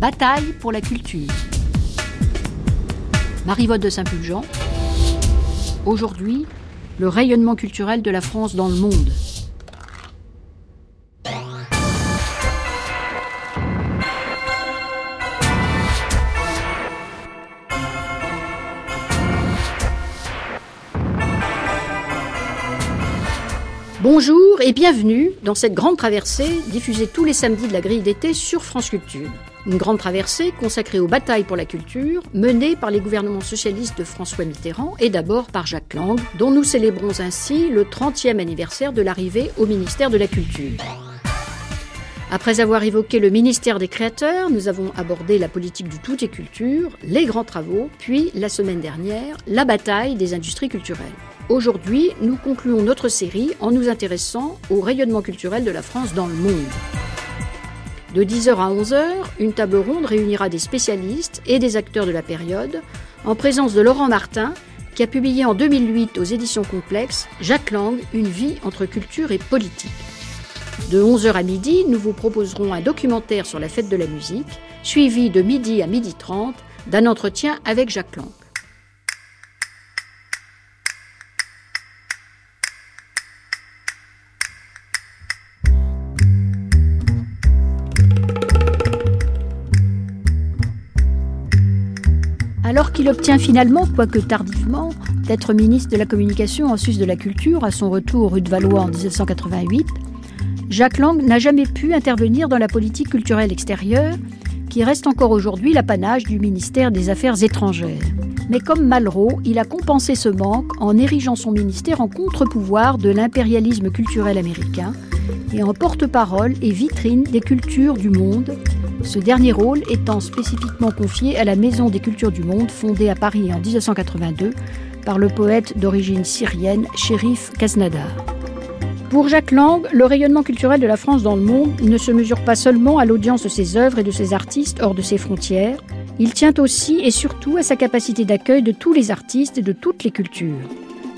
Bataille pour la culture. Marivotte de Saint-Pulgent. Aujourd'hui, le rayonnement culturel de la France dans le monde. Bonjour et bienvenue dans cette grande traversée diffusée tous les samedis de la grille d'été sur France Culture. Une grande traversée consacrée aux batailles pour la culture menées par les gouvernements socialistes de François Mitterrand et d'abord par Jacques Lang, dont nous célébrons ainsi le 30e anniversaire de l'arrivée au ministère de la Culture. Après avoir évoqué le ministère des Créateurs, nous avons abordé la politique du tout et culture, les grands travaux, puis, la semaine dernière, la bataille des industries culturelles. Aujourd'hui, nous concluons notre série en nous intéressant au rayonnement culturel de la France dans le monde. De 10h à 11h, une table ronde réunira des spécialistes et des acteurs de la période, en présence de Laurent Martin, qui a publié en 2008 aux éditions Complexes Jacques Lang, Une vie entre culture et politique. De 11h à midi, nous vous proposerons un documentaire sur la fête de la musique, suivi de midi à midi 30 d'un entretien avec Jacques Lang. Alors qu'il obtient finalement, quoique tardivement, d'être ministre de la Communication en Suisse de la Culture à son retour rue de Valois en 1988, Jacques Lang n'a jamais pu intervenir dans la politique culturelle extérieure, qui reste encore aujourd'hui l'apanage du ministère des Affaires étrangères. Mais comme Malraux, il a compensé ce manque en érigeant son ministère en contre-pouvoir de l'impérialisme culturel américain et en porte-parole et vitrine des cultures du monde, ce dernier rôle étant spécifiquement confié à la Maison des cultures du monde fondée à Paris en 1982 par le poète d'origine syrienne Shérif Kaznadar. Pour Jacques Lang, le rayonnement culturel de la France dans le monde ne se mesure pas seulement à l'audience de ses œuvres et de ses artistes hors de ses frontières, il tient aussi et surtout à sa capacité d'accueil de tous les artistes et de toutes les cultures.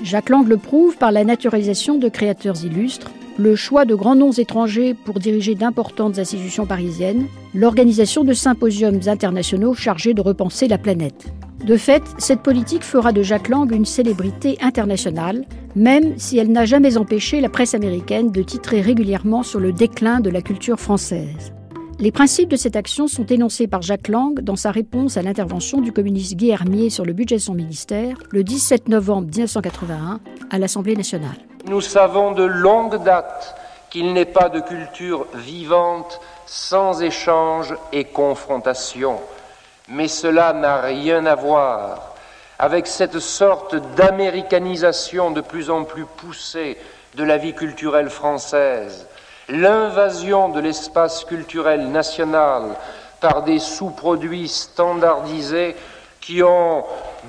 Jacques Lang le prouve par la naturalisation de créateurs illustres, le choix de grands noms étrangers pour diriger d'importantes institutions parisiennes, l'organisation de symposiums internationaux chargés de repenser la planète. De fait, cette politique fera de Jacques Lang une célébrité internationale, même si elle n'a jamais empêché la presse américaine de titrer régulièrement sur le déclin de la culture française. Les principes de cette action sont énoncés par Jacques Lang dans sa réponse à l'intervention du communiste Guy Hermier sur le budget de son ministère le 17 novembre 1981 à l'Assemblée nationale. Nous savons de longue date qu'il n'est pas de culture vivante sans échange et confrontation. Mais cela n'a rien à voir avec cette sorte d'américanisation de plus en plus poussée de la vie culturelle française, l'invasion de l'espace culturel national par des sous-produits standardisés qui ont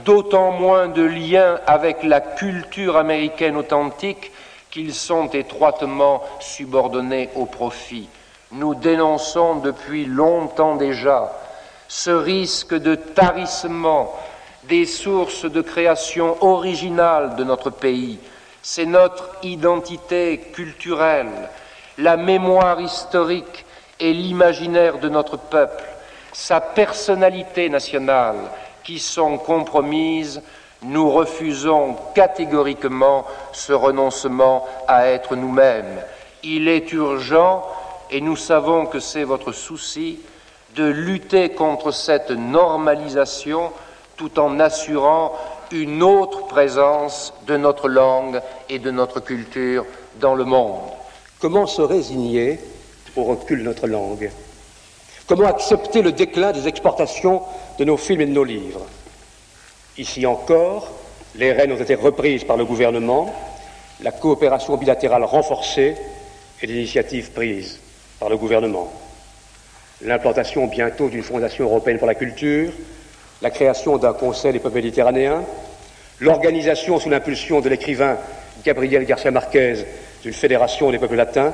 d'autant moins de lien avec la culture américaine authentique qu'ils sont étroitement subordonnés au profit. Nous dénonçons depuis longtemps déjà ce risque de tarissement des sources de création originale de notre pays. C'est notre identité culturelle, la mémoire historique et l'imaginaire de notre peuple, sa personnalité nationale qui sont compromises, nous refusons catégoriquement ce renoncement à être nous-mêmes. Il est urgent, et nous savons que c'est votre souci, de lutter contre cette normalisation tout en assurant une autre présence de notre langue et de notre culture dans le monde. Comment se résigner au recul de notre langue? Comment accepter le déclin des exportations de nos films et de nos livres? Ici encore, les rênes ont été reprises par le gouvernement, la coopération bilatérale renforcée et l'initiative prise par le gouvernement. L'implantation bientôt d'une fondation européenne pour la culture, la création d'un conseil des peuples méditerranéens, l'organisation sous l'impulsion de l'écrivain Gabriel Garcia Marquez d'une fédération des peuples latins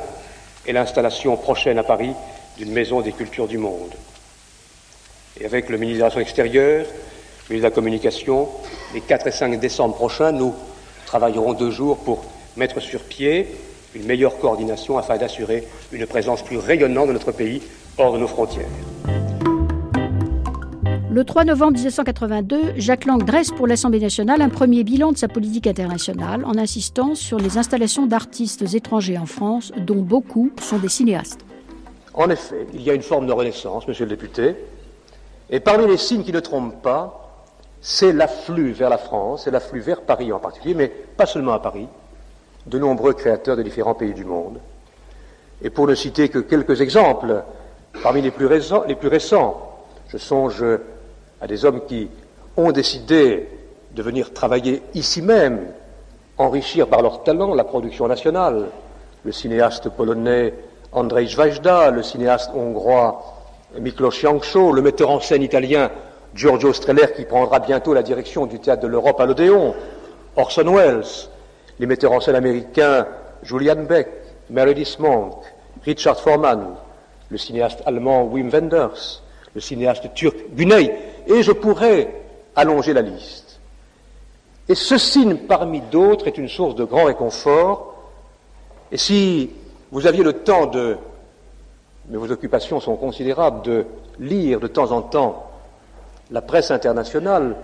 et l'installation prochaine à Paris d'une maison des cultures du monde. Et avec le ministre des Relations extérieures, le ministre de la Communication, les 4 et 5 décembre prochains, nous travaillerons deux jours pour mettre sur pied une meilleure coordination afin d'assurer une présence plus rayonnante de notre pays hors de nos frontières. Le 3 novembre 1982, Jacques Lang dresse pour l'Assemblée nationale un premier bilan de sa politique internationale en insistant sur les installations d'artistes étrangers en France, dont beaucoup sont des cinéastes. En effet, il y a une forme de renaissance, monsieur le député, et parmi les signes qui ne trompent pas, c'est l'afflux vers la France, c'est l'afflux vers Paris en particulier, mais pas seulement à Paris, de nombreux créateurs de différents pays du monde. Et pour ne citer que quelques exemples, parmi les plus récents, les plus récents je songe à des hommes qui ont décidé de venir travailler ici même, enrichir par leur talent la production nationale. Le cinéaste polonais Andrzej Wajda, le cinéaste hongrois Miklos Janczó, le metteur en scène italien Giorgio Streller qui prendra bientôt la direction du théâtre de l'Europe à l'Odéon, Orson Welles, les metteurs en scène américains Julian Beck, Meredith Monk, Richard Foreman, le cinéaste allemand Wim Wenders, le cinéaste turc Güney, et je pourrais allonger la liste. Et ce signe, parmi d'autres, est une source de grand réconfort. Et si vous aviez le temps de, mais vos occupations sont considérables, de lire de temps en temps la presse internationale,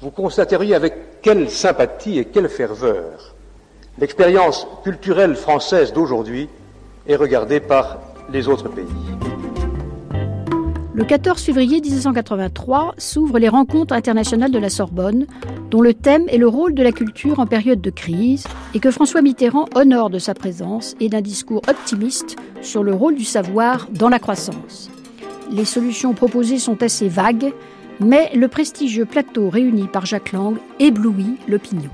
vous constateriez avec quelle sympathie et quelle ferveur l'expérience culturelle française d'aujourd'hui est regardée par les autres pays. Le 14 février 1983 s'ouvrent les rencontres internationales de la Sorbonne, dont le thème est le rôle de la culture en période de crise, et que François Mitterrand honore de sa présence et d'un discours optimiste sur le rôle du savoir dans la croissance. Les solutions proposées sont assez vagues, mais le prestigieux plateau réuni par Jacques Lang éblouit l'opinion.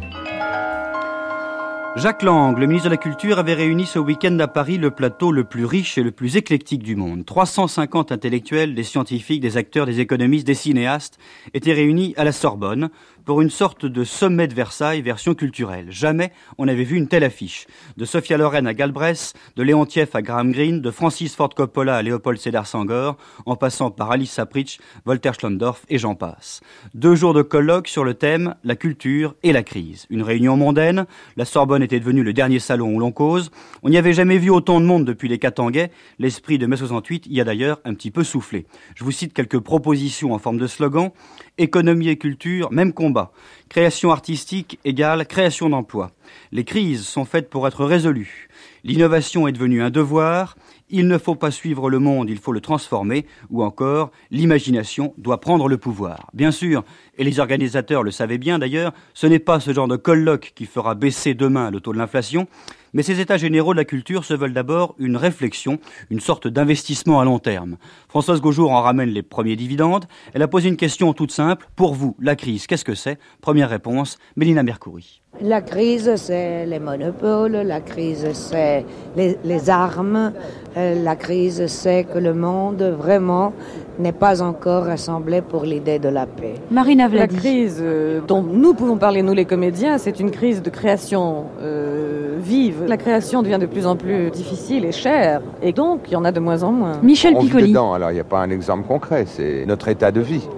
Jacques Lang, le ministre de la Culture, avait réuni ce week-end à Paris le plateau le plus riche et le plus éclectique du monde. 350 intellectuels, des scientifiques, des acteurs, des économistes, des cinéastes étaient réunis à la Sorbonne pour une sorte de sommet de Versailles version culturelle. Jamais on n'avait vu une telle affiche. De Sophia Loren à Galbraith, de Léon Tief à Graham Greene, de Francis Ford Coppola à Léopold Sédar Sangor, en passant par Alice Sapritch, Voltaire Schlondorf et j'en passe. Deux jours de colloque sur le thème la culture et la crise. Une réunion mondaine, la Sorbonne était devenue le dernier salon où l'on cause. On n'y avait jamais vu autant de monde depuis les Catanguais. L'esprit de mai 68 y a d'ailleurs un petit peu soufflé. Je vous cite quelques propositions en forme de slogan. Économie et culture, même combat. Création artistique égale création d'emplois. Les crises sont faites pour être résolues. L'innovation est devenue un devoir. Il ne faut pas suivre le monde, il faut le transformer. Ou encore, l'imagination doit prendre le pouvoir. Bien sûr, et les organisateurs le savaient bien d'ailleurs, ce n'est pas ce genre de colloque qui fera baisser demain le taux de l'inflation, mais ces états généraux de la culture se veulent d'abord une réflexion, une sorte d'investissement à long terme. Françoise Gaujour en ramène les premiers dividendes. Elle a posé une question toute simple. Pour vous, la crise, qu'est-ce que c'est? Première réponse, Mélina Mercouri. La crise, c'est les monopoles, la crise, c'est les, armes, euh, la crise, c'est que le monde, vraiment, n'est pas encore rassemblé pour l'idée de la paix. Marina Vladi. La crise euh, dont nous pouvons parler, nous les comédiens, c'est une crise de création euh, vive. La création devient de plus en plus difficile et chère, et donc il y en a de moins en moins. Michel Piccoli. alors il n'y a pas un exemple concret, c'est notre état de vie.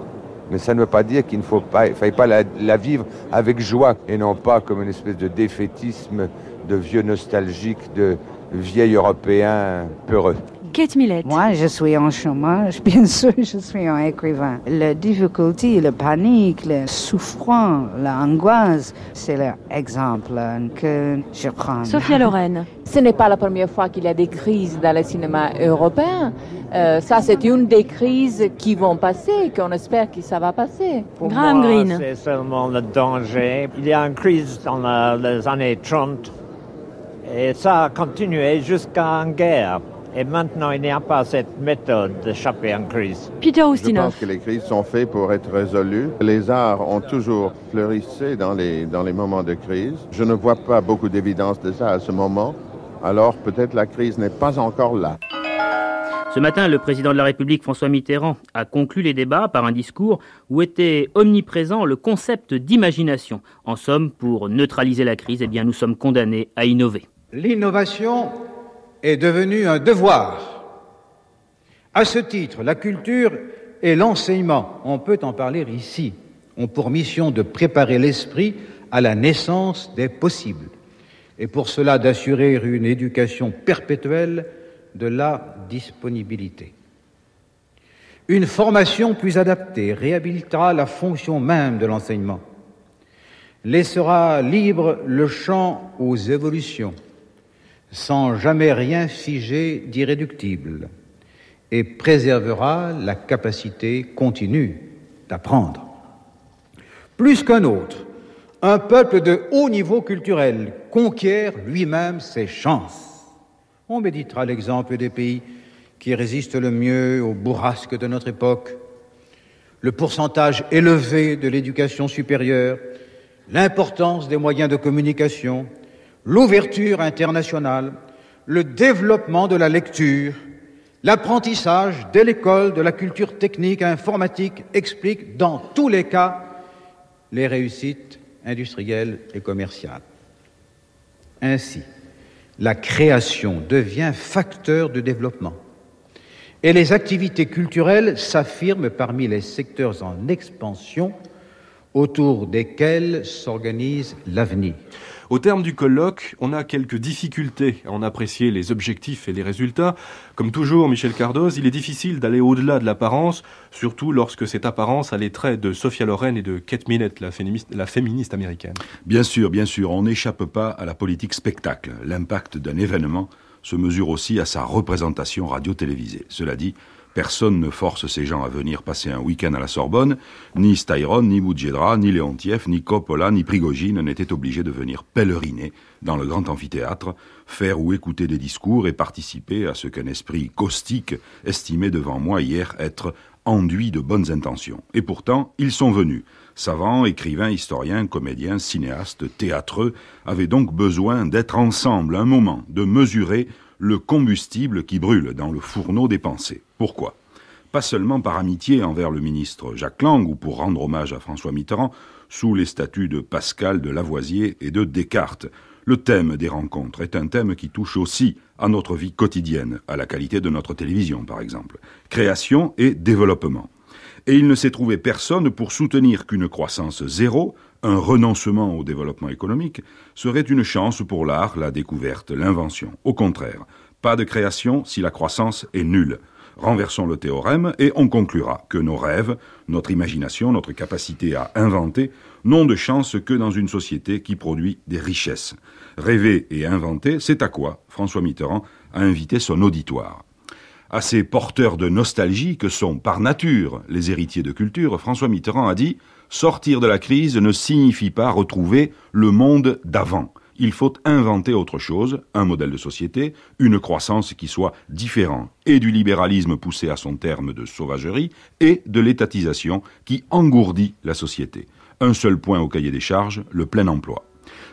Mais ça ne veut pas dire qu'il ne faut pas, faille pas la, vivre avec joie et non pas comme une espèce de défaitisme de vieux nostalgiques, de vieil européen peureux. Kate Millett. Moi, je suis en chômage, bien sûr, je suis un écrivain. La difficulté, la panique, le souffrance, l'angoisse, c'est l'exemple que je prends. Sophia Loren. Ce n'est pas la première fois qu'il y a des crises dans le cinéma européen. Euh, ça, c'est une des crises qui vont passer, qu'on espère que ça va passer. Pour Graham Greene. C'est seulement le danger. Il y a une crise dans les années 30 et ça a continué jusqu'à une guerre. Et maintenant, il n'y a pas cette méthode d'échapper à une crise. Peter Je pense que les crises sont faites pour être résolues. Les arts ont toujours fleurissé dans les, dans les moments de crise. Je ne vois pas beaucoup d'évidence de ça à ce moment. Alors peut-être la crise n'est pas encore là. Ce matin, le président de la République, François Mitterrand, a conclu les débats par un discours où était omniprésent le concept d'imagination. En somme, pour neutraliser la crise, eh bien, nous sommes condamnés à innover. L'innovation est devenu un devoir. À ce titre, la culture et l'enseignement, on peut en parler ici, ont pour mission de préparer l'esprit à la naissance des possibles, et pour cela d'assurer une éducation perpétuelle de la disponibilité. Une formation plus adaptée réhabilitera la fonction même de l'enseignement, laissera libre le champ aux évolutions, sans jamais rien figer d'irréductible, et préservera la capacité continue d'apprendre. Plus qu'un autre, un peuple de haut niveau culturel conquiert lui-même ses chances. On méditera l'exemple des pays qui résistent le mieux aux bourrasques de notre époque, le pourcentage élevé de l'éducation supérieure, l'importance des moyens de communication, l'ouverture internationale, le développement de la lecture, l'apprentissage dès l'école de la culture technique et informatique expliquent dans tous les cas les réussites industrielles et commerciales. Ainsi, la création devient facteur de développement et les activités culturelles s'affirment parmi les secteurs en expansion autour desquels s'organise l'avenir. Au terme du colloque, on a quelques difficultés à en apprécier les objectifs et les résultats. Comme toujours, Michel Cardoz, il est difficile d'aller au-delà de l'apparence, surtout lorsque cette apparence a les traits de Sophia Loren et de Kate Millett, la féministe, la féministe américaine. Bien sûr, bien sûr, on n'échappe pas à la politique spectacle. L'impact d'un événement se mesure aussi à sa représentation radio-télévisée. Cela dit, Personne ne force ces gens à venir passer un week-end à la Sorbonne. Ni Styron, ni Moudjedra, ni Léontiev, ni Coppola, ni Prigogine n'étaient obligés de venir pèleriner dans le grand amphithéâtre, faire ou écouter des discours et participer à ce qu'un esprit caustique estimait devant moi hier être enduit de bonnes intentions. Et pourtant, ils sont venus. Savants, écrivains, historiens, comédiens, cinéastes, théâtreux avaient donc besoin d'être ensemble un moment, de mesurer le combustible qui brûle dans le fourneau des pensées. Pourquoi? Pas seulement par amitié envers le ministre Jacques Lang ou pour rendre hommage à François Mitterrand, sous les statuts de Pascal, de Lavoisier et de Descartes. Le thème des rencontres est un thème qui touche aussi à notre vie quotidienne, à la qualité de notre télévision par exemple. Création et développement. Et il ne s'est trouvé personne pour soutenir qu'une croissance zéro un renoncement au développement économique serait une chance pour l'art, la découverte, l'invention. Au contraire, pas de création si la croissance est nulle. Renversons le théorème et on conclura que nos rêves, notre imagination, notre capacité à inventer n'ont de chance que dans une société qui produit des richesses. Rêver et inventer, c'est à quoi François Mitterrand a invité son auditoire. À ces porteurs de nostalgie que sont par nature les héritiers de culture, François Mitterrand a dit Sortir de la crise ne signifie pas retrouver le monde d'avant. Il faut inventer autre chose, un modèle de société, une croissance qui soit différent et du libéralisme poussé à son terme de sauvagerie et de l'étatisation qui engourdit la société. Un seul point au cahier des charges, le plein emploi.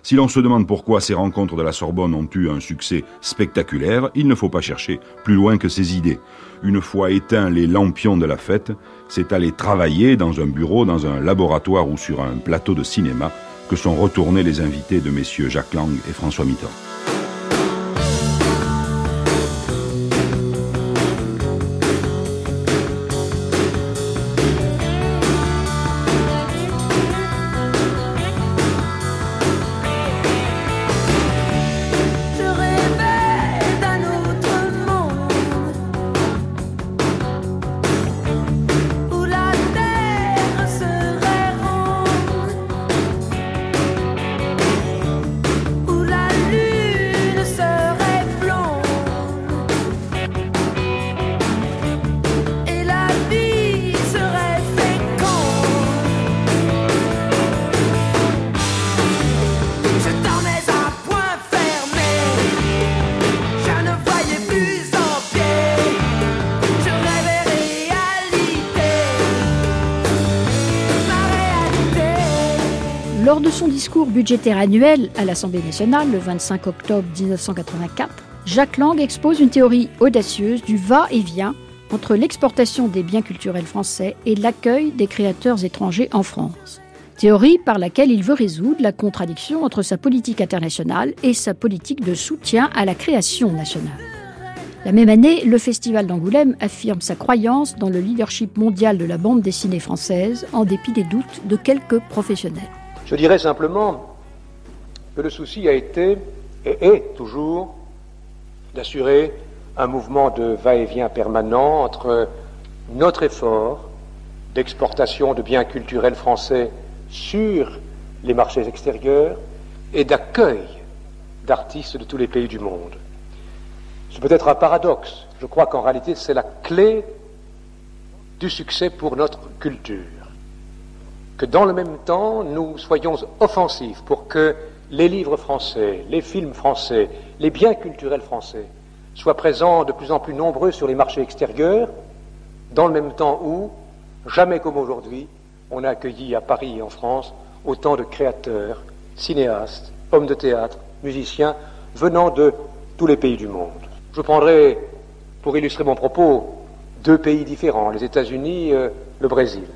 Si l'on se demande pourquoi ces rencontres de la Sorbonne ont eu un succès spectaculaire, il ne faut pas chercher plus loin que ces idées. Une fois éteints les lampions de la fête, c'est aller travailler dans un bureau, dans un laboratoire ou sur un plateau de cinéma que sont retournés les invités de messieurs Jacques Lang et François Mitterrand. Budgétaire annuel à l'Assemblée nationale le 25 octobre 1984, Jacques Lang expose une théorie audacieuse du va-et-vient entre l'exportation des biens culturels français et l'accueil des créateurs étrangers en France. Théorie par laquelle il veut résoudre la contradiction entre sa politique internationale et sa politique de soutien à la création nationale. La même année, le Festival d'Angoulême affirme sa croyance dans le leadership mondial de la bande dessinée française en dépit des doutes de quelques professionnels. Je dirais simplement que le souci a été et est toujours d'assurer un mouvement de va-et-vient permanent entre notre effort d'exportation de biens culturels français sur les marchés extérieurs et d'accueil d'artistes de tous les pays du monde. C'est peut-être un paradoxe. Je crois qu'en réalité, c'est la clé du succès pour notre culture. Que dans le même temps, nous soyons offensifs pour que les livres français, les films français, les biens culturels français soient présents de plus en plus nombreux sur les marchés extérieurs, dans le même temps où, jamais comme aujourd'hui, on a accueilli à Paris et en France autant de créateurs, cinéastes, hommes de théâtre, musiciens, venant de tous les pays du monde. Je prendrai, pour illustrer mon propos, deux pays différents, les États-Unis, euh, le Brésil.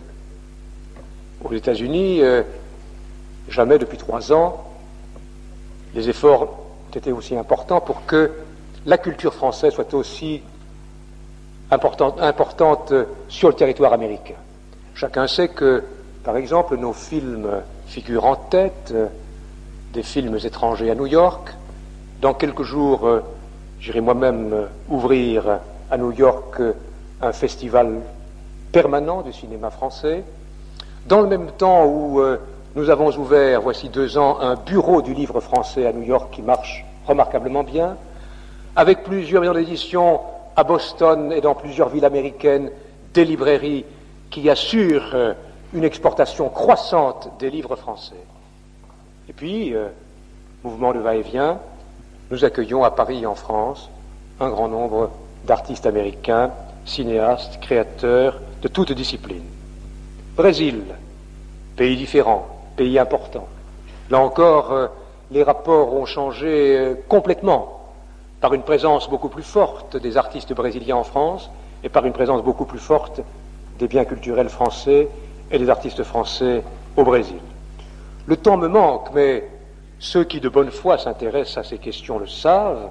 Aux États-Unis, euh, jamais depuis trois ans, les efforts ont été aussi importants pour que la culture française soit aussi importante, importante sur le territoire américain. Chacun sait que, par exemple, nos films figurent en tête euh, des films étrangers à New York. Dans quelques jours, euh, j'irai moi-même euh, ouvrir à New York un festival permanent du cinéma français. Dans le même temps où nous avons ouvert, voici deux ans, un bureau du livre français à New York qui marche remarquablement bien, avec plusieurs maisons d'édition à Boston et dans plusieurs villes américaines, des librairies qui assurent euh, une exportation croissante des livres français. Et puis, euh, mouvement de va-et-vient, nous accueillons à Paris et en France un grand nombre d'artistes américains, cinéastes, créateurs de toutes disciplines. Brésil, pays différent, pays important. Là encore, euh, les rapports ont changé complètement par une présence beaucoup plus forte des artistes brésiliens en France et par une présence beaucoup plus forte des biens culturels français et des artistes français au Brésil. Le temps me manque, mais ceux qui de bonne foi s'intéressent à ces questions le savent,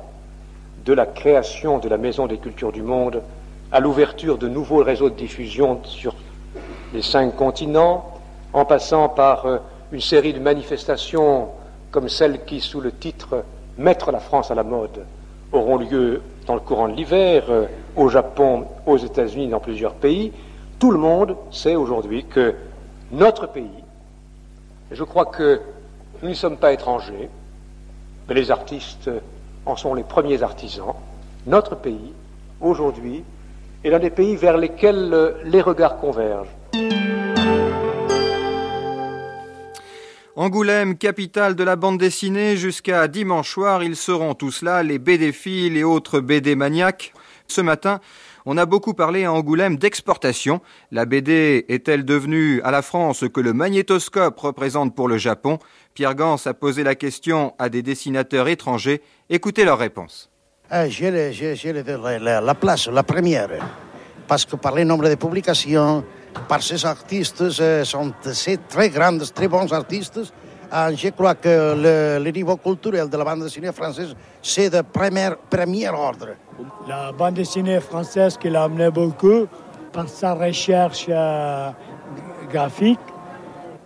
de la création de la Maison des cultures du monde à l'ouverture de nouveaux réseaux de diffusion sur les cinq continents, en passant par euh, une série de manifestations comme celle qui, sous le titre Mettre la France à la mode, auront lieu dans le courant de l'hiver euh, au Japon, aux États-Unis, dans plusieurs pays. Tout le monde sait aujourd'hui que notre pays, je crois que nous ne sommes pas étrangers, mais les artistes en sont les premiers artisans, notre pays, aujourd'hui, est l'un des pays vers lesquels euh, les regards convergent. Angoulême, capitale de la bande dessinée, jusqu'à dimanche soir, ils seront tous là, les BD-filles et autres BD maniaques. Ce matin, on a beaucoup parlé à Angoulême d'exportation. La BD est-elle devenue à la France ce que le magnétoscope représente pour le Japon? Pierre Gans a posé la question à des dessinateurs étrangers. Écoutez leur réponse. Ah, j'ai la place, la première, parce que par le nombre de publications, par ces artistes, ce sont ces très grands, très bons artistes. Je crois que le, niveau culturel de la bande dessinée française, c'est de premier, ordre. La bande dessinée française qui l'a amené beaucoup par sa recherche euh, graphique.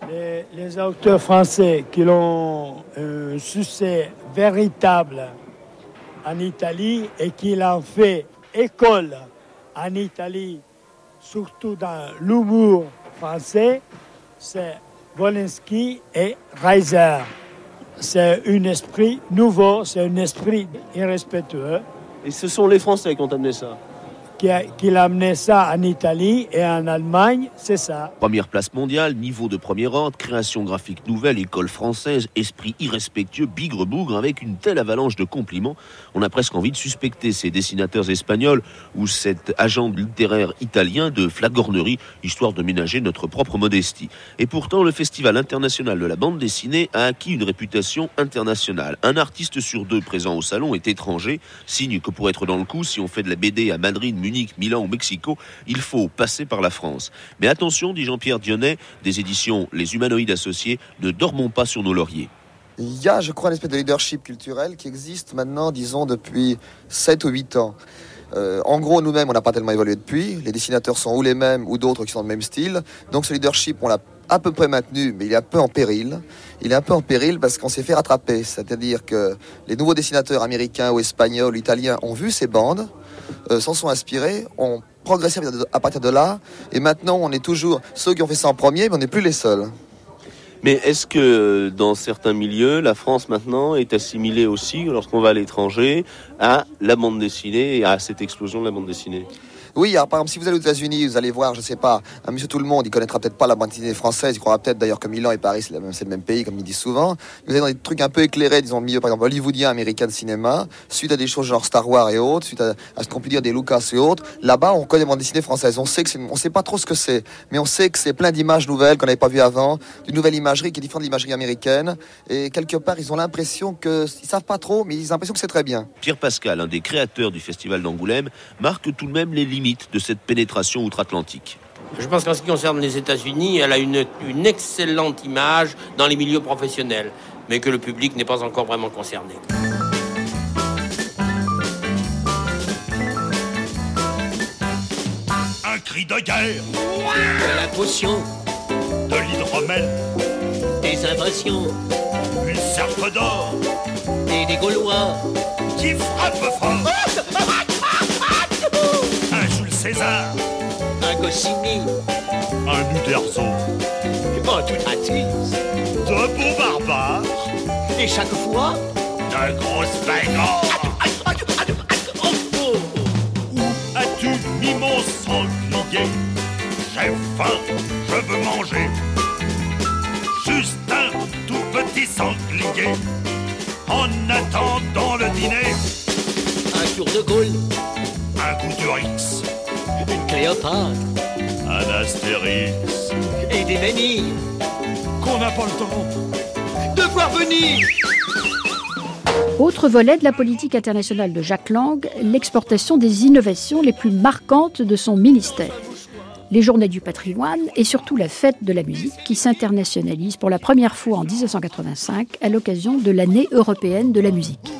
Les, auteurs français qui l'ont un succès véritable en Italie et qui l'ont fait école en Italie surtout dans l'humour français, c'est Wolinski et Reiser. C'est un esprit nouveau, c'est un esprit irrespectueux. Et ce sont les Français qui ont amené ça qu'il a, amené ça en Italie et en Allemagne, c'est ça. Première place mondiale, niveau de premier ordre, création graphique nouvelle, école française, esprit irrespectueux, bigre-bougre, avec une telle avalanche de compliments, on a presque envie de suspecter ces dessinateurs espagnols ou cet agent littéraire italien de flagornerie, histoire de ménager notre propre modestie. Et pourtant, le Festival international de la bande dessinée a acquis une réputation internationale. Un artiste sur deux présent au salon est étranger, signe que pour être dans le coup, si on fait de la BD à Madrid, Munich, Milan ou Mexico, il faut passer par la France. Mais attention, dit Jean-Pierre Dionnet, des éditions Les Humanoïdes Associés, ne dormons pas sur nos lauriers. Il y a, je crois, une espèce de leadership culturel qui existe maintenant, disons, depuis 7 ou 8 ans. Euh, en gros, nous-mêmes, on n'a pas tellement évolué depuis. Les dessinateurs sont ou les mêmes ou d'autres qui sont dans le même style. Donc ce leadership, on l'a à peu près maintenu, mais il est un peu en péril. Il est un peu en péril parce qu'on s'est fait rattraper. C'est-à-dire que les nouveaux dessinateurs américains ou espagnols ou italiens ont vu ces bandes, euh, s'en sont inspirés, ont progressé à partir de là. Et maintenant, on est toujours ceux qui ont fait ça en premier, mais on n'est plus les seuls. Mais est-ce que dans certains milieux, la France maintenant est assimilée aussi, lorsqu'on va à l'étranger, à la bande dessinée et à cette explosion de la bande dessinée? Oui, alors, par exemple, si vous allez aux États-Unis, vous allez voir, je sais pas, un monsieur tout le monde, il connaîtra peut-être pas la bande dessinée française, il croira peut-être d'ailleurs que Milan et Paris, c'est le, même, pays, comme ils disent souvent. Vous allez dans des trucs un peu éclairés, disons, milieu, par exemple, hollywoodien, américain de cinéma, suite à des choses genre Star Wars et autres, suite à, ce qu'on peut dire des Lucas et autres. Là-bas, on connaît la bande dessinée française. On sait que on sait pas trop ce que c'est, mais on sait que c'est plein d'images nouvelles qu'on n'avait pas vues avant, d'une nouvelle imagerie qui est différente de l'imagerie américaine. Et quelque part, ils ont l'impression que, ils savent pas trop, mais ils ont l'impression que c'est très bien. Pierre Pascal, un des créateurs du festival d'Angoulême, marque tout de même les limites de cette pénétration outre-Atlantique. Je pense qu'en ce qui concerne les États-Unis, elle a une, une excellente image dans les milieux professionnels, mais que le public n'est pas encore vraiment concerné. Un cri de guerre, de la potion, de l'hydromel, des invasions, une serpe d'or, et des Gaulois qui frappent fort. César, un Goscinny, un Uderzo, un Toutatis, de beaux barbares, et chaque fois, de grosses bagarres. Où as-tu mis mon sanglier? J'ai faim, je veux manger. Juste un tout petit sanglier. En attendant le dîner, un tour de Gaulle, un coup de Rix. une Cléopâtre, un Astérix et des menhirs qu'on n'a pas le temps de voir venir. Autre volet de la politique internationale de Jacques Lang, l'exportation des innovations les plus marquantes de son ministère. Les journées du patrimoine et surtout la fête de la musique qui s'internationalise pour la première fois en 1985 à l'occasion de l'année européenne de la musique.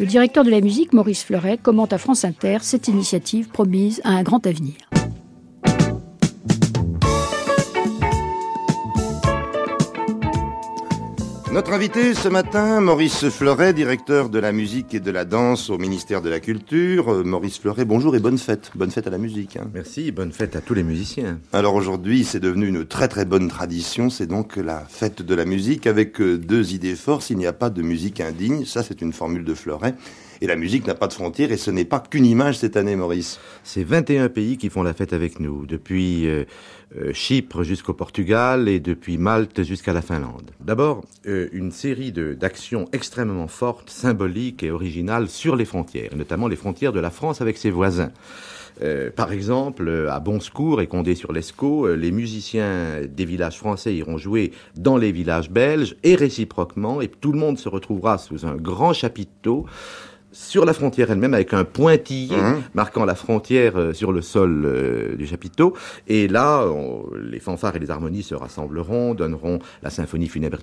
Le directeur de la musique, Maurice Fleuret, commente à France Inter cette initiative promise à un grand avenir. Notre invité ce matin, Maurice Fleuret, directeur de la musique et de la danse au ministère de la Culture. Euh, Maurice Fleuret, bonjour et bonne fête. Bonne fête à la musique. Hein. Merci, bonne fête à tous les musiciens. Alors aujourd'hui, c'est devenu une très très bonne tradition. C'est donc la fête de la musique avec euh, deux idées fortes. Il n'y a pas de musique indigne. Ça, c'est une formule de Fleuret. Et la musique n'a pas de frontières et ce n'est pas qu'une image cette année, Maurice. C'est 21 pays qui font la fête avec nous, depuis euh, euh, Chypre jusqu'au Portugal et depuis Malte jusqu'à la Finlande. D'abord, euh, une série d'actions extrêmement fortes, symboliques et originales sur les frontières, notamment les frontières de la France avec ses voisins. par exemple, à Bonsecours et Condé-sur-Lescaut, les musiciens des villages français iront jouer dans les villages belges et réciproquement, et tout le monde se retrouvera sous un grand chapiteau sur la frontière elle-même avec un pointillé mmh. marquant la frontière euh, sur le sol euh, du chapiteau. Et là, les fanfares et les harmonies se rassembleront, donneront la symphonie funèbre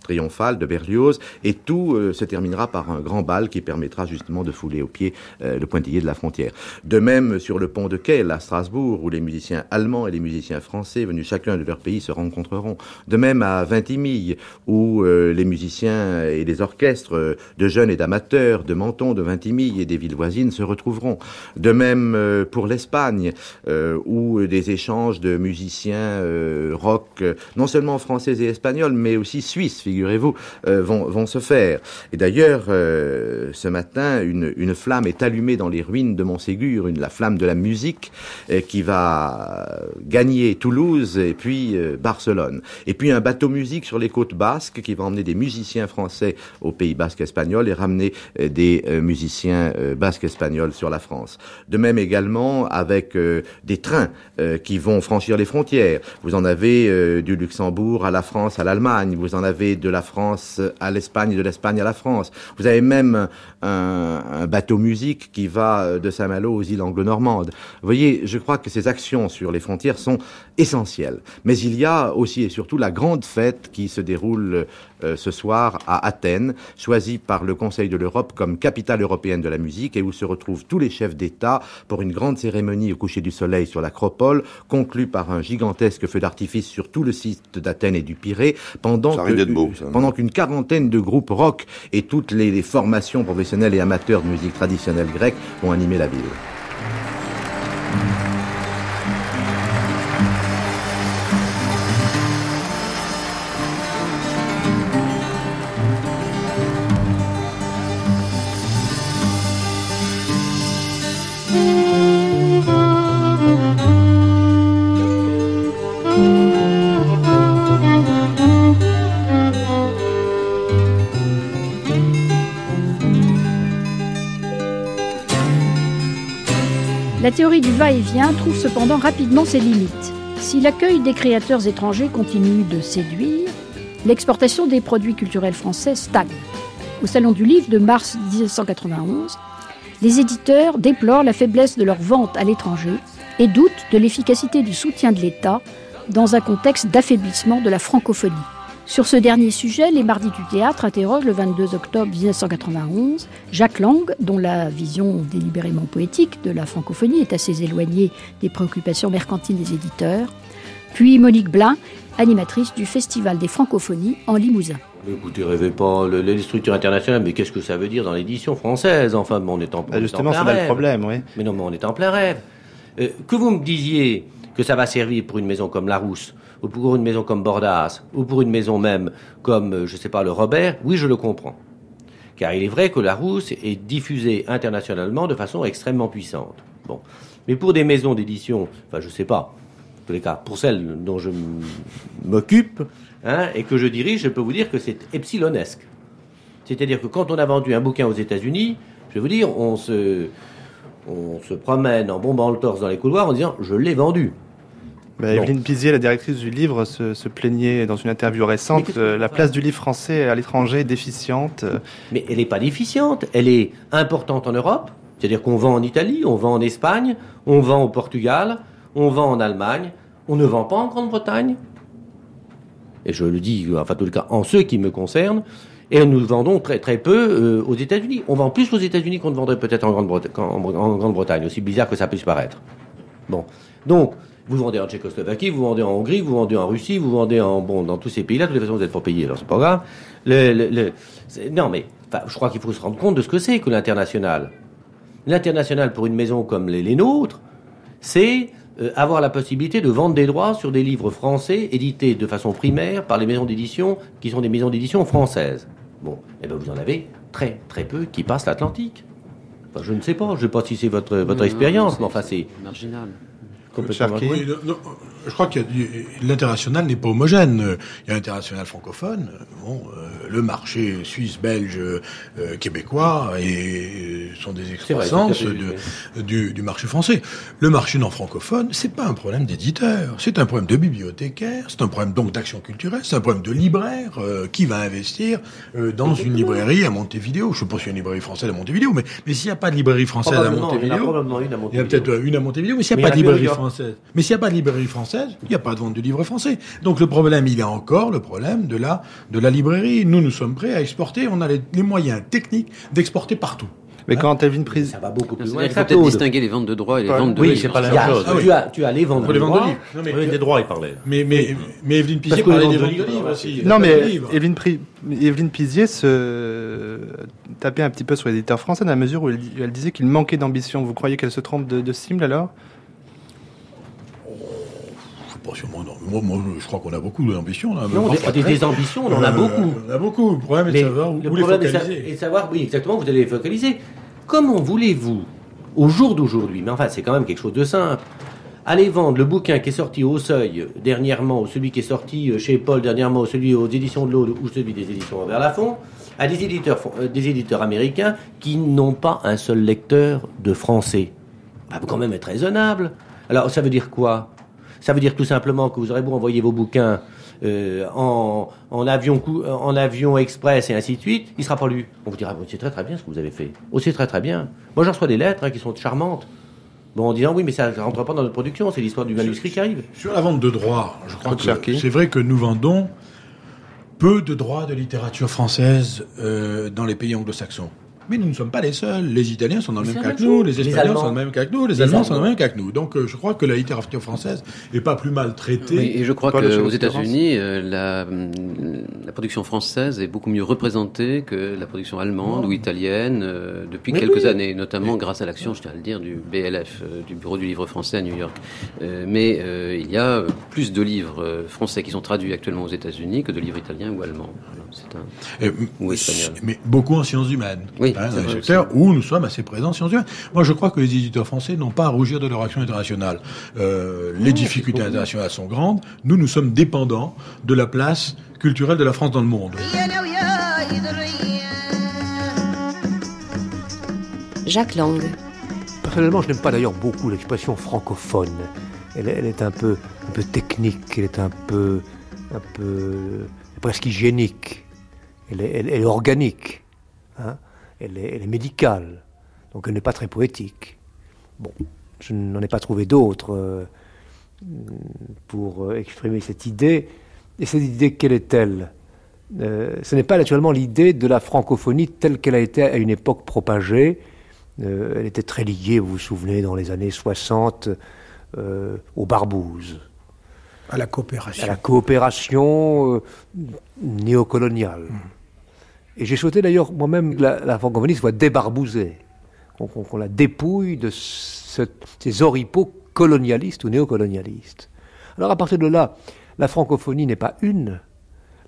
triomphale de Berlioz, et tout euh, se terminera par un grand bal qui permettra justement de fouler au pied le pointillé de la frontière. De même sur le pont de Kehl à Strasbourg, où les musiciens allemands et les musiciens français venus chacun de leur pays se rencontreront. De même à Vintimille, où les musiciens et les orchestres de jeunes et d'amateurs de Menton de Vintimille et des villes voisines se retrouveront. De même euh, pour l'Espagne, euh, où des échanges de musiciens euh, rock, non seulement français et espagnols, mais aussi suisses, figurez-vous, vont, vont se faire. Et d'ailleurs, ce matin, une, une flamme est allumée dans les ruines de Montségur, une, la flamme de la musique, qui va gagner Toulouse et puis Barcelone. Et puis un bateau musique sur les côtes basques qui va emmener des musiciens français au Pays basque espagnol et ramener des musiciens euh, basques espagnols sur la France. De même également avec euh, des trains qui vont franchir les frontières. Vous en avez du Luxembourg à la France, à l'Allemagne. Vous en avez de la France à l'Espagne, de l'Espagne à la France. Vous avez même un, un bateau musique qui va de Saint-Malo aux îles anglo-normandes. Vous voyez, je crois que ces actions sur les frontières sont essentielles. Mais il y a aussi et surtout la grande fête qui se déroule ce soir à Athènes, choisie par le Conseil de l'Europe comme capitale européenne de la musique et où se retrouvent tous les chefs d'État pour une grande cérémonie au coucher du soleil sur l'Acropole, conclue par un gigantesque feu d'artifice sur tout le site d'Athènes et du Pirée, pendant pendant qu'une quarantaine de groupes rock et toutes les formations professionnelles et amateurs de musique traditionnelle grecque vont animer la ville. Théorie du va-et-vient trouve cependant rapidement ses limites. Si l'accueil des créateurs étrangers continue de séduire, l'exportation des produits culturels français stagne. Au Salon du Livre de mars 1991, les éditeurs déplorent la faiblesse de leurs ventes à l'étranger et doutent de l'efficacité du soutien de l'État dans un contexte d'affaiblissement de la francophonie. Sur ce dernier sujet, les Mardis du théâtre interrogent le 22 octobre 1991 Jacques Lang, dont la vision délibérément poétique de la francophonie est assez éloignée des préoccupations mercantiles des éditeurs, puis Monique Blin, animatrice du Festival des francophonies en Limousin. Écoutez, rêvez pas, le- les structures internationales, mais qu'est-ce que ça veut dire dans l'édition française? Enfin, bon, on est en, on est en justement, plein c'est là le rêve. problème, oui. Mais non, mais on est en plein rêve. Euh, que vous me disiez que ça va servir pour une maison comme Larousse, ou pour une maison comme Bordas, ou pour une maison même comme, euh, je sais pas, le Robert, oui, je le comprends. Car il est vrai que Larousse est diffusé internationalement de façon extrêmement puissante. Bon. Mais pour des maisons d'édition, enfin, je sais pas, tous les cas, pour celles dont je m'occupe, hein, et que je dirige, je peux vous dire que c'est epsilonesque. C'est-à-dire que quand on a vendu un bouquin aux États-Unis, je vais vous dire, on se, on se promène en bombant le torse dans les couloirs en disant je l'ai vendu. Bah, Bon. Evelyne Pizier, la directrice du livre, se, se plaignait dans une interview récente euh, la place du livre français à l'étranger est déficiente. euh, Mais elle n'est pas déficiente, elle est importante en Europe, c'est-à-dire qu'on vend en Italie, on vend en Espagne, on vend au Portugal, on vend en Allemagne, on ne vend pas en Grande-Bretagne. Et je le dis, enfin, en tout cas, en ce qui me concerne, et nous vendons très très peu euh, aux États-Unis. On vend plus aux États-Unis qu'on ne vendrait peut-être en Grande-Bretagne, en, en Grande-Bretagne, aussi bizarre que ça puisse paraître. Bon, donc vous vendez en Tchécoslovaquie, vous vendez en Hongrie, vous vendez en Russie, vous vendez en bon dans tous ces pays-là. De toute façon, vous êtes pas payé, alors c'est pas grave. Le, le- le- c'est- non, mais enfin, je crois qu'il faut se rendre compte de ce que c'est que l'international. L'international pour une maison comme les, les nôtres, c'est euh, avoir la possibilité de vendre des droits sur des livres français édités de façon primaire par les maisons d'édition qui sont des maisons d'édition françaises. Bon, et ben vous en avez très très peu qui passent l'Atlantique. Enfin, je ne sais pas, je ne sais pas si c'est votre, votre Non, expérience, mais enfin c'est marginal. Complètement marginal. Oui, non, non, je crois que l'international n'est pas homogène. Il y a l'international francophone, euh, bon, euh, le marché suisse, belge, euh, québécois et, euh, sont des excroissances de- du, du marché français. Le marché non francophone, c'est pas un problème d'éditeur, c'est un problème de bibliothécaire, c'est un problème donc d'action culturelle, c'est un problème de libraire euh, qui va investir dans une librairie à Montevideo. Je sais pas s'il y a une librairie française à Montevideo, mais, mais s'il n'y a pas de librairie française à Probablement, il y en a Montevideo, il y a peut-être une à Montevideo, mais s'il n'y a pas de librairie française, mais s'il n'y a pas de librairie française, il n'y a pas de vente de livres français. Donc le problème, il est encore le problème de la, de la librairie. Nous, nous sommes prêts à exporter, on a les, les moyens techniques d'exporter partout. Mais quand Evelyne Prise. Ça va beaucoup plus loin. que faut peut-être distinguer les ventes de droits et les ventes de Oui, livres. c'est pas la même chose. Tu as- tu as les ventes Pour de les ventes droits. Oui, tu- des droits, il parlait. Mais, mais, mais Evelyne Pizier parlait des ventes de livres aussi. Non, mais. Evelyne, Pri- Evelyne Pizier se tapait un petit peu sur l'éditeur français dans la mesure où elle, elle disait qu'il manquait d'ambition. Vous croyez qu'elle se trompe de, de cible alors? Sûrement, non. Moi, moi, je crois qu'on a beaucoup d'ambition. là. Non, des, ambitions, on en a Euh, beaucoup. On a beaucoup. Le problème est de savoir où le où les focaliser. est de savoir, oui, exactement, vous allez les focaliser. Comment voulez-vous, au jour d'aujourd'hui, mais enfin, c'est quand même quelque chose de simple, aller vendre le bouquin qui est sorti au Seuil dernièrement, ou celui qui est sorti euh, chez Paul dernièrement, ou celui aux éditions de l'Aude, ou celui des éditions Robert Laffont, à des éditeurs, euh, des éditeurs américains qui n'ont pas un seul lecteur de français? Bah, faut quand même être raisonnable. Alors, ça veut dire quoi? Ça veut dire tout simplement que vous aurez beau envoyer vos bouquins euh, en, en avion en avion express et ainsi de suite, il sera pas lu. On vous dira, bon, c'est très très bien ce que vous avez fait. Oh, c'est très très bien. Moi, j'en reçois des lettres hein, qui sont charmantes. Bon, en disant, oui, mais ça ne rentre pas dans notre production, c'est l'histoire du manuscrit qui arrive. Sur la vente de droits, je crois que c'est vrai que nous vendons peu de droits de littérature française euh, dans les pays anglo-saxons. Mais nous ne sommes pas les seuls. Les Italiens sont dans le même cas que nous, les Espagnols sont dans le même cas que nous, les, Allemands sont dans le même cas que nous. Donc euh, je crois que la littérature française n'est pas plus mal traitée. Oui, et je crois qu'aux États-Unis, euh, la, hum, la production française est beaucoup mieux représentée que la production allemande ou italienne euh, depuis Mais quelques oui. années, notamment grâce à l'action, je tiens à le dire, du BLF, euh, du Bureau du Livre Français à New York. Euh, mais euh, il y a plus de livres français qui sont traduits actuellement aux États-Unis que de livres italiens ou allemands. Voilà, C'est un... Ou espagnol. mais beaucoup en sciences humaines. Oui, Hein, c'est dans les secteurs où nous sommes assez présents en sciences humaines. Moi, je crois que les éditeurs français n'ont pas à rougir de leur action internationale. Euh, les difficultés internationales sont grandes. Nous, nous sommes dépendants de la place culturelle de la France dans le monde. Jacques Lang. Personnellement, je n'aime pas d'ailleurs beaucoup l'expression francophone. Elle, est un peu, un peu technique, elle est un peu, un peu presque hygiénique. Elle est, elle, est organique. Hein. Elle, est, elle est médicale. Donc elle n'est pas très poétique. Bon, je n'en ai pas trouvé d'autres euh, pour euh, exprimer cette idée. Et cette idée, quelle est-elle? Euh, Ce n'est pas naturellement l'idée de la francophonie telle qu'elle a été à une époque propagée. elle était très liée, vous vous souvenez, dans les années 60, euh, aux barbouzes. À la coopération. À la coopération néocoloniale. Hmm. Et j'ai souhaité d'ailleurs moi-même que la, francophonie soit débarbousée, qu'on la dépouille de ces oripeaux colonialistes ou néocolonialistes. Alors à partir de là, la francophonie n'est pas une,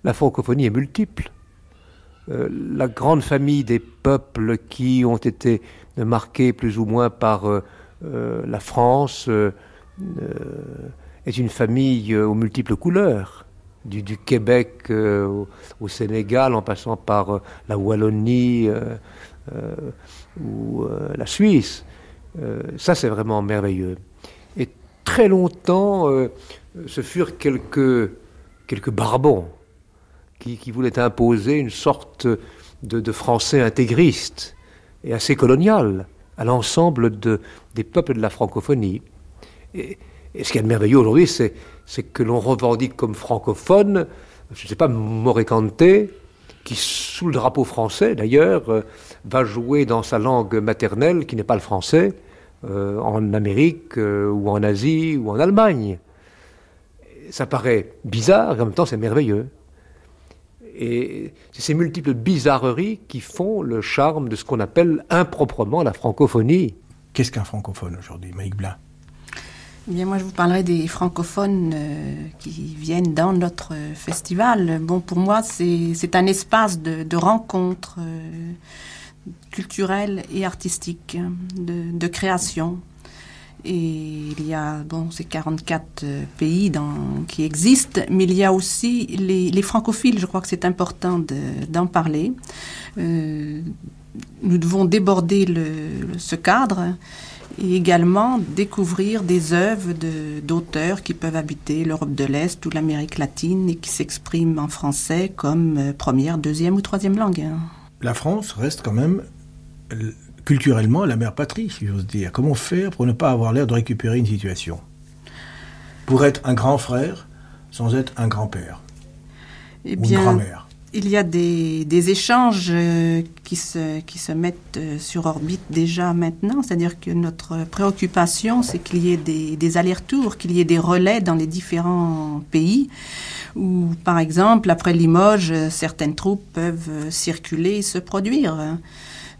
la francophonie est multiple. Euh, la grande famille des peuples qui ont été marqués plus ou moins par la France, euh, est une famille euh, aux multiples couleurs. Du, Québec euh, au, Sénégal, en passant par la Wallonie ou la Suisse. ça, c'est vraiment merveilleux. Et très longtemps, ce furent quelques, quelques barbons qui, voulaient imposer une sorte de, français intégriste et assez colonial à l'ensemble de, des peuples de la francophonie. Et, ce qui est merveilleux aujourd'hui, c'est, que l'on revendique comme francophone, je ne sais pas, Morécante, qui, sous le drapeau français d'ailleurs, euh, va jouer dans sa langue maternelle, qui n'est pas le français, euh, en Amérique euh, ou en Asie ou en Allemagne. Ça paraît bizarre, en même temps c'est merveilleux. Et c'est ces multiples bizarreries qui font le charme de ce qu'on appelle improprement la francophonie. Qu'est-ce qu'un francophone aujourd'hui, Maïk Blin bien, moi, je vous parlerai des francophones euh, qui viennent dans notre festival. Bon, pour moi, c'est un espace de, de rencontres euh, culturelles et artistiques, de, de, création. Et il y a, bon, ces 44 euh, pays dans, qui existent, mais il y a aussi les, les francophiles. Je crois que c'est important d'en parler. Nous devons déborder le, ce cadre et également découvrir des œuvres d'auteurs qui peuvent habiter l'Europe de l'Est ou l'Amérique latine et qui s'expriment en français comme euh, première, deuxième ou troisième langue. Hein. La France reste quand même culturellement la mère patrie, si j'ose dire. Comment faire pour ne pas avoir l'air de récupérer une situation? Pour être un grand frère sans être un grand-père eh ou une grand-mère il y a des, échanges euh, qui se, qui se mettent euh, sur orbite déjà maintenant, c'est-à-dire que notre préoccupation, c'est qu'il y ait des, des allers-retours, qu'il y ait des relais dans les différents pays, où, par exemple, après Limoges, certaines troupes peuvent circuler et se produire.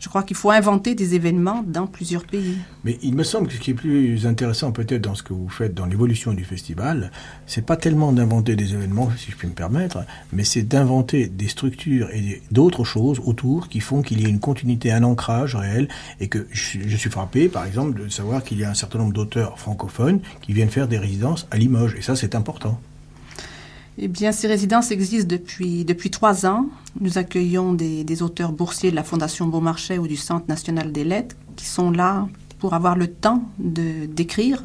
Je crois qu'il faut inventer des événements dans plusieurs pays. Mais il me semble que ce qui est plus intéressant peut-être dans ce que vous faites dans l'évolution du festival, c'est pas tellement d'inventer des événements, si je puis me permettre, mais c'est d'inventer des structures et d'autres choses autour qui font qu'il y ait une continuité, un ancrage réel, et que je, suis frappé, par exemple, de savoir qu'il y a un certain nombre d'auteurs francophones qui viennent faire des résidences à Limoges, et ça c'est important. Eh bien, ces résidences existent depuis, depuis trois ans. Nous accueillons des, auteurs boursiers de la Fondation Beaumarchais ou du Centre national des lettres qui sont là pour avoir le temps de, d'écrire.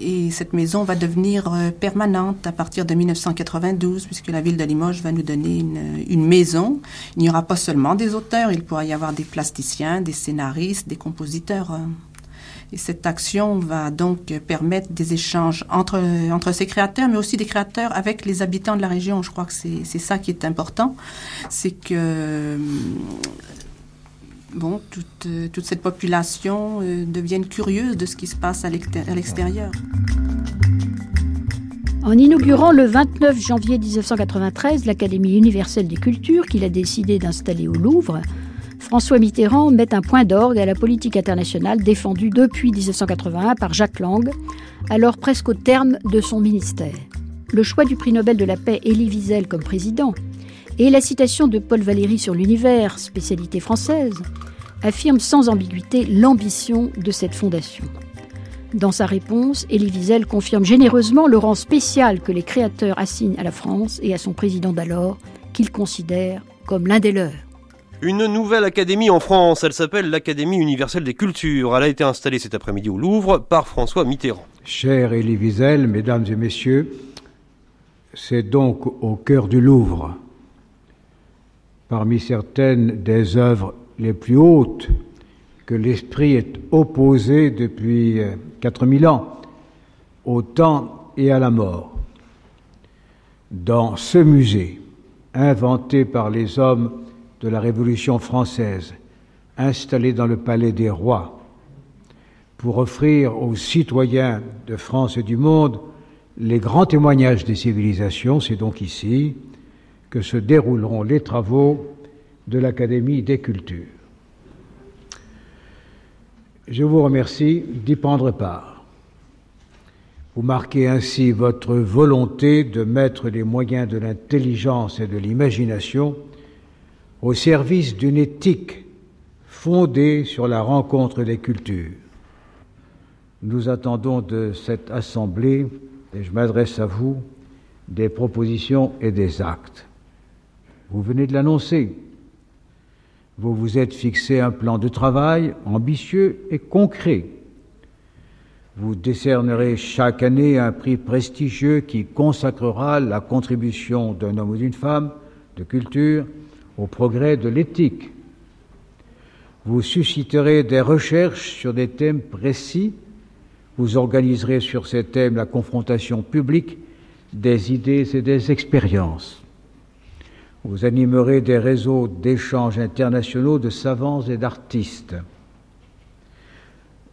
Et cette maison va devenir euh, permanente à partir de 1992, puisque la ville de Limoges va nous donner une, une maison. Il n'y aura pas seulement des auteurs, il pourra y avoir des plasticiens, des scénaristes, des compositeurs. Euh. Et cette action va donc permettre des échanges entre, ces créateurs, mais aussi des créateurs avec les habitants de la région. Je crois que c'est ça qui est important. C'est que bon, toute, toute cette population euh, devienne curieuse de ce qui se passe à l'extérieur. En inaugurant le 29 janvier 1993 l'Académie universelle des cultures qu'il a décidé d'installer au Louvre, François Mitterrand met un point d'orgue à la politique internationale défendue depuis 1981 par Jacques Lang, alors presque au terme de son ministère. Le choix du prix Nobel de la paix Elie Wiesel comme président et la citation de Paul Valéry sur l'univers, spécialité française, affirment sans ambiguïté l'ambition de cette fondation. Dans sa réponse, Elie Wiesel confirme généreusement le rang spécial que les créateurs assignent à la France et à son président d'alors, qu'il considère comme l'un des leurs. Une nouvelle académie en France, elle s'appelle l'Académie universelle des cultures. Elle a été installée cet après-midi au Louvre par François Mitterrand. Cher Elie Wiesel, mesdames et messieurs, c'est donc au cœur du Louvre, parmi certaines des œuvres les plus hautes, que l'esprit est opposé depuis 4000 ans au temps et à la mort. Dans ce musée, inventé par les hommes de la Révolution française, installé dans le palais des rois, pour offrir aux citoyens de France et du monde les grands témoignages des civilisations, c'est donc ici que se dérouleront les travaux de l'Académie des cultures. Je vous remercie d'y prendre part. Vous marquez ainsi votre volonté de mettre les moyens de l'intelligence et de l'imagination au service d'une éthique fondée sur la rencontre des cultures. Nous attendons de cette Assemblée, et je m'adresse à vous, des propositions et des actes. Vous venez de l'annoncer. Vous vous êtes fixé un plan de travail ambitieux et concret. Vous décernerez chaque année un prix prestigieux qui consacrera la contribution d'un homme ou d'une femme de culture au progrès de l'éthique. Vous susciterez des recherches sur des thèmes précis. Vous organiserez sur ces thèmes la confrontation publique des idées et des expériences. Vous animerez des réseaux d'échanges internationaux de savants et d'artistes.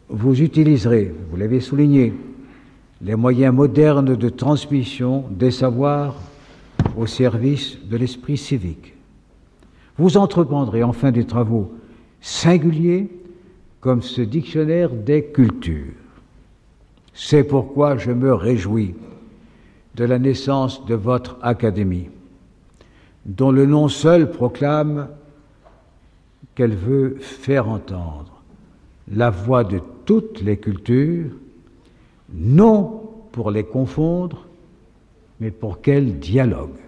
Vous utiliserez, vous l'avez souligné, les moyens modernes de transmission des savoirs au service de l'esprit civique. Vous entreprendrez enfin des travaux singuliers comme ce dictionnaire des cultures. C'est pourquoi je me réjouis de la naissance de votre académie, dont le nom seul proclame qu'elle veut faire entendre la voix de toutes les cultures, non pour les confondre, mais pour qu'elles dialoguent.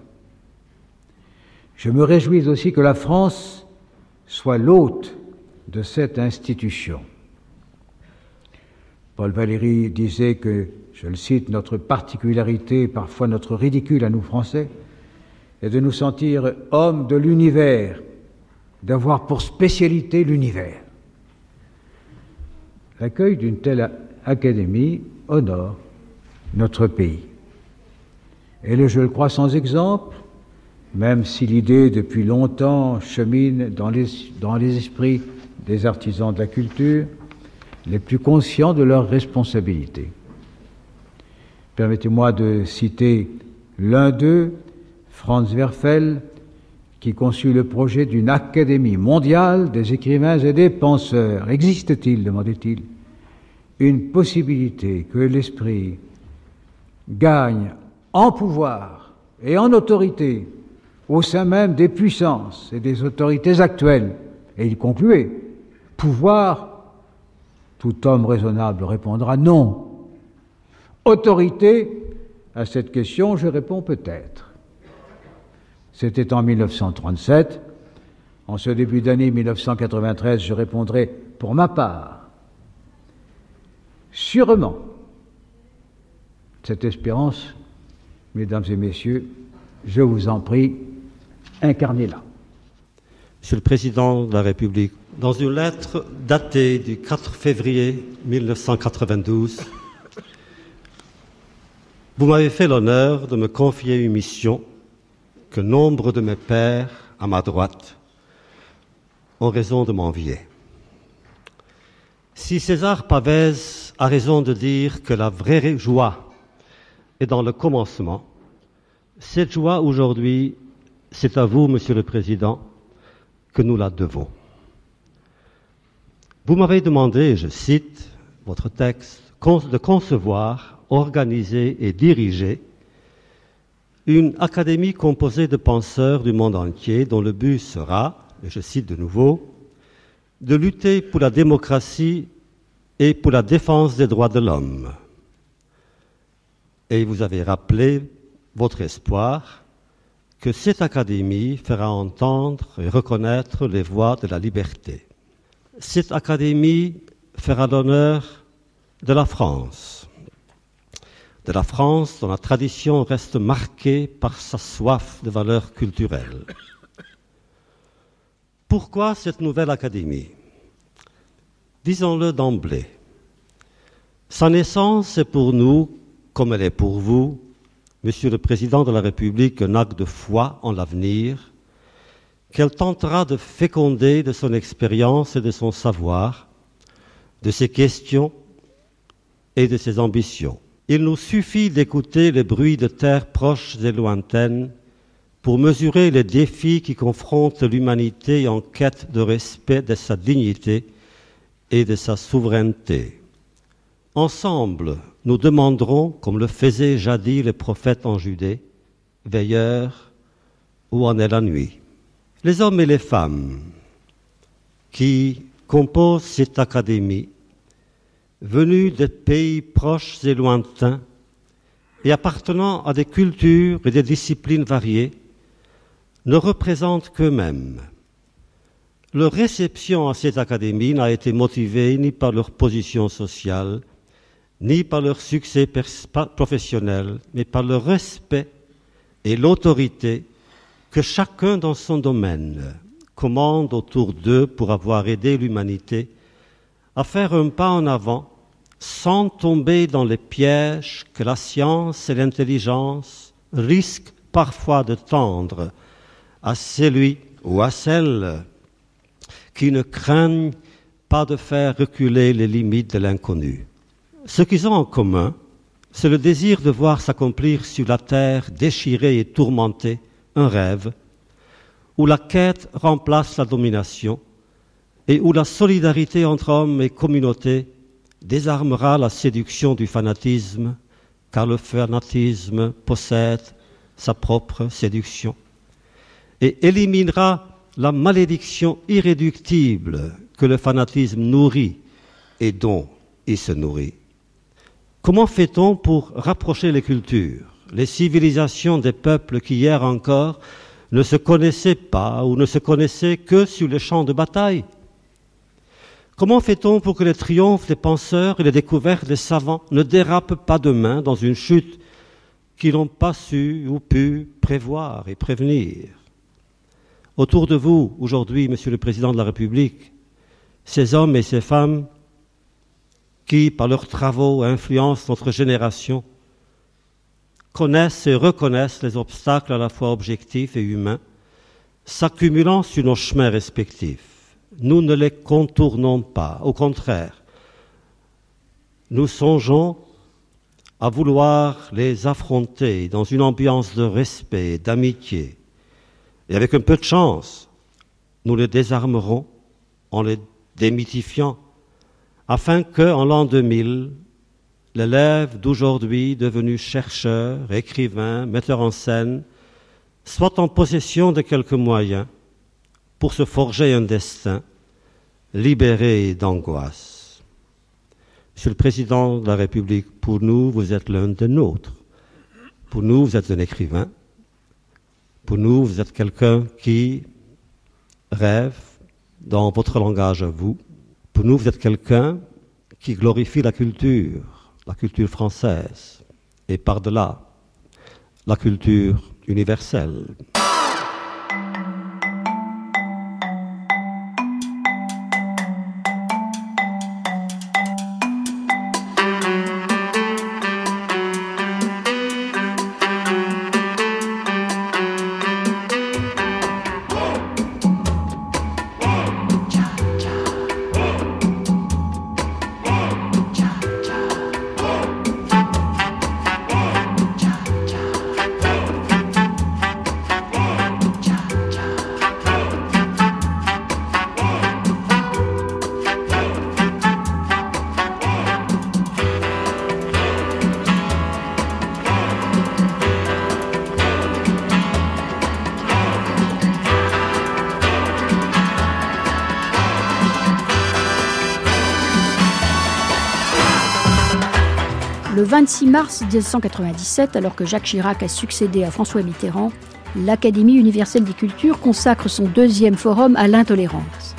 Je me réjouis aussi que la France soit l'hôte de cette institution. Paul Valéry disait que, je le cite, notre particularité, parfois notre ridicule à nous Français, est de nous sentir hommes de l'univers, d'avoir pour spécialité l'univers. L'accueil d'une telle académie honore notre pays. Elle est, je le crois, sans exemple, même si l'idée depuis longtemps chemine dans les, dans les esprits des artisans de la culture, les plus conscients de leurs responsabilités. Permettez-moi de citer l'un d'eux, Franz Werfel, qui conçut le projet d'une académie mondiale des écrivains et des penseurs. Existe-t-il, demandait-il, une possibilité que l'esprit gagne en pouvoir et en autorité au sein même des puissances et des autorités actuelles. Et il concluait, pouvoir, tout homme raisonnable répondra non. Autorité, à cette question, je réponds peut-être. C'était en 1937. En ce début d'année 1993, je répondrai pour ma part. Sûrement, cette espérance, mesdames et messieurs, je vous en prie, incarnez-la. Monsieur le Président de la République, dans une lettre datée du 4 février 1992, vous m'avez fait l'honneur de me confier une mission que nombre de mes pères à ma droite ont raison de m'envier. Si César Pavès a raison de dire que la vraie joie est dans le commencement, cette joie aujourd'hui c'est à vous, Monsieur le Président, que nous la devons. Vous m'avez demandé, je cite votre texte, de concevoir, organiser et diriger une académie composée de penseurs du monde entier dont le but sera, et je cite de nouveau, de lutter pour la démocratie et pour la défense des droits de l'homme. Et vous avez rappelé votre espoir que cette académie fera entendre et reconnaître les voix de la liberté. Cette académie fera l'honneur de la France, de la France dont la tradition reste marquée par sa soif de valeurs culturelles. Pourquoi cette nouvelle académie? Disons-le d'emblée. Sa naissance est pour nous, comme elle est pour vous, Monsieur le Président de la République, un acte de foi en l'avenir, qu'elle tentera de féconder de son expérience et de son savoir, de ses questions et de ses ambitions. Il nous suffit d'écouter les bruits de terres proches et lointaines pour mesurer les défis qui confrontent l'humanité en quête de respect de sa dignité et de sa souveraineté. Ensemble, nous demanderons, comme le faisaient jadis les prophètes en Judée, veilleurs, où en est la nuit Les hommes et les femmes qui composent cette académie, venus des pays proches et lointains, et appartenant à des cultures et des disciplines variées, ne représentent qu'eux-mêmes. Leur réception à cette académie n'a été motivée ni par leur position sociale, ni par leur succès professionnel, mais par le respect et l'autorité que chacun dans son domaine commande autour d'eux pour avoir aidé l'humanité à faire un pas en avant sans tomber dans les pièges que la science et l'intelligence risquent parfois de tendre à celui ou à celle qui ne craignent pas de faire reculer les limites de l'inconnu. Ce qu'ils ont en commun, c'est le désir de voir s'accomplir sur la terre déchirée et tourmentée un rêve où la quête remplace la domination et où la solidarité entre hommes et communautés désarmera la séduction du fanatisme, car le fanatisme possède sa propre séduction, et éliminera la malédiction irréductible que le fanatisme nourrit et dont il se nourrit. Comment fait-on pour rapprocher les cultures, les civilisations des peuples qui hier encore ne se connaissaient pas ou ne se connaissaient que sur les champs de bataille? Comment fait-on pour que les triomphes des penseurs et les découvertes des savants ne dérapent pas demain dans une chute qu'ils n'ont pas su ou pu prévoir et prévenir? Autour de vous, aujourd'hui, Monsieur le Président de la République, ces hommes et ces femmes qui, par leurs travaux, influencent notre génération, connaissent et reconnaissent les obstacles à la fois objectifs et humains, s'accumulant sur nos chemins respectifs. Nous ne les contournons pas, au contraire, nous songeons à vouloir les affronter dans une ambiance de respect, d'amitié. Et avec un peu de chance, nous les désarmerons en les démythifiant afin que, en l'an 2000, l'élève d'aujourd'hui, devenu chercheur, écrivain, metteur en scène, soit en possession de quelques moyens pour se forger un destin libéré d'angoisse. Monsieur le Président de la République, pour nous, vous êtes l'un des nôtres. Pour nous, vous êtes un écrivain. Pour nous, vous êtes quelqu'un qui rêve dans votre langage à vous pour nous, vous êtes quelqu'un qui glorifie la culture, la culture française, et par-delà, la culture universelle. 26 mars 1997, alors que Jacques Chirac a succédé à François Mitterrand, l'Académie universelle des cultures consacre son deuxième forum à l'intolérance.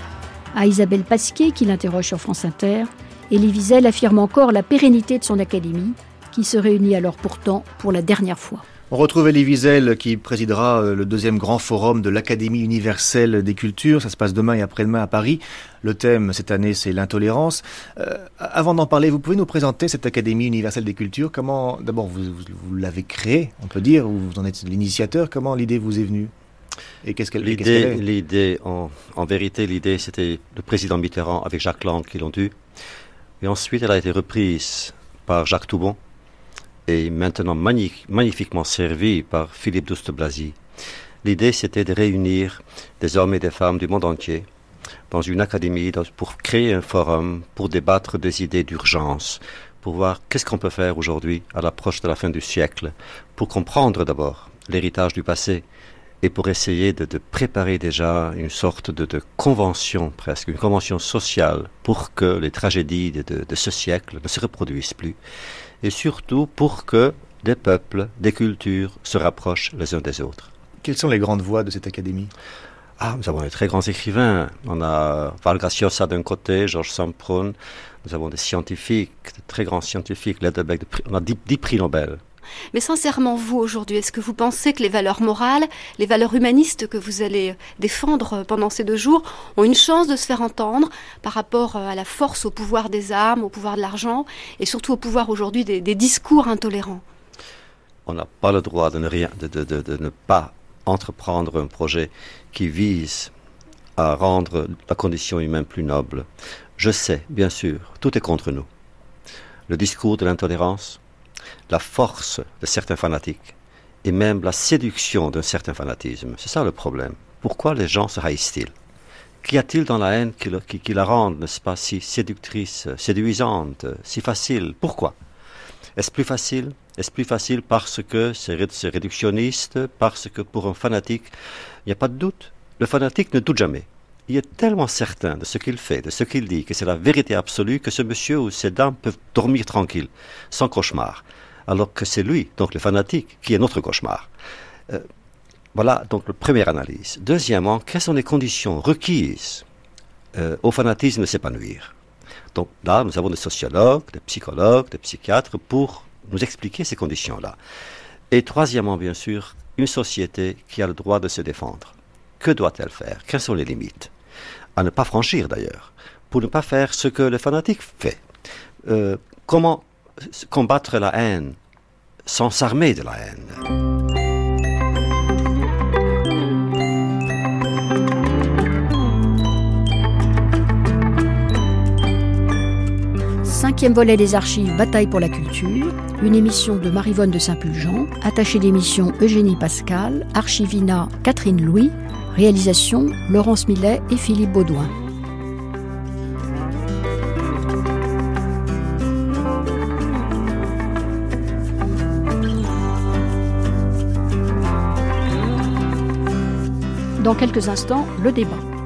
À Isabelle Pasquier, qui l'interroge sur France Inter, Elie Wiesel affirme encore la pérennité de son académie, qui se réunit alors pourtant pour la dernière fois. On retrouve Elie Wiesel qui présidera euh, le deuxième grand forum de l'Académie universelle des cultures. Ça se passe demain et après-demain à Paris. Le thème cette année, c'est l'intolérance. Euh, avant d'en parler, vous pouvez nous présenter cette Académie universelle des cultures Comment, d'abord, vous, vous, vous l'avez créée, on peut dire, ou vous en êtes l'initiateur. Comment l'idée vous est venue? Et qu'est-ce qu'elle L'idée, l'idée en, en vérité, l'idée, c'était le président Mitterrand avec Jacques Lang qui l'ont eu. Et ensuite, elle a été reprise par Jacques Toubon et maintenant magni- magnifiquement servie par Philippe Douste-Blazy. L'idée, c'était de réunir des hommes et des femmes du monde entier dans une académie pour créer un forum, pour débattre des idées d'urgence, pour voir qu'est-ce qu'on peut faire aujourd'hui à l'approche de la fin du siècle, pour comprendre d'abord l'héritage du passé et pour essayer de, préparer déjà une sorte de, convention presque, une convention sociale pour que les tragédies de ce siècle ne se reproduisent plus et surtout pour que des peuples, des cultures se rapprochent les uns des autres. Quelles sont les grandes voix de cette académie? Ah, nous avons des très grands écrivains. On a Val Graciosa d'un côté, Georges Sampron. Nous avons des scientifiques, de très grands scientifiques. On a dix, dix prix Nobel. Mais sincèrement, vous, aujourd'hui, est-ce que vous pensez que les valeurs morales, les valeurs humanistes que vous allez défendre pendant ces deux jours ont une chance de se faire entendre par rapport à la force, au pouvoir des armes, au pouvoir de l'argent et surtout au pouvoir aujourd'hui des, discours intolérants? On n'a pas le droit de ne, rien, de ne pas entreprendre un projet qui vise à rendre la condition humaine plus noble. Je sais, bien sûr, tout est contre nous. Le discours de l'intolérance, la force de certains fanatiques et même la séduction d'un certain fanatisme. C'est ça le problème. Pourquoi les gens se haïssent-ils? Qu'y a-t-il dans la haine qui, la rend, n'est-ce pas, si séductrice, séduisante, si facile? Pourquoi? Est-ce plus facile? Est-ce plus facile parce que c'est ré- c'est réductionniste, parce que pour un fanatique, il n'y a pas de doute? Le fanatique ne doute jamais. Il est tellement certain de ce qu'il fait, de ce qu'il dit, que c'est la vérité absolue, que ce monsieur ou ces dames peuvent dormir tranquille, sans cauchemar. Alors que c'est lui, donc le fanatique, qui est notre cauchemar. Euh, voilà donc la première analyse. Deuxièmement, quelles sont les conditions requises euh, au fanatisme de s'épanouir? Donc là, nous avons des sociologues, des psychologues, des psychiatres pour nous expliquer ces conditions-là. Et troisièmement, bien sûr, une société qui a le droit de se défendre. Que doit-elle faire? Quelles sont les limites? À ne pas franchir d'ailleurs, pour ne pas faire ce que le fanatique fait. Euh, comment combattre la haine sans s'armer de la haine Cinquième volet des archives Bataille pour la culture, une émission de Marivonne de Saint-Pulgent, attachée d'émission Eugénie Pascal, archivina Catherine Louis, réalisation Laurence Millet et Philippe Baudouin. Dans quelques instants, le débat.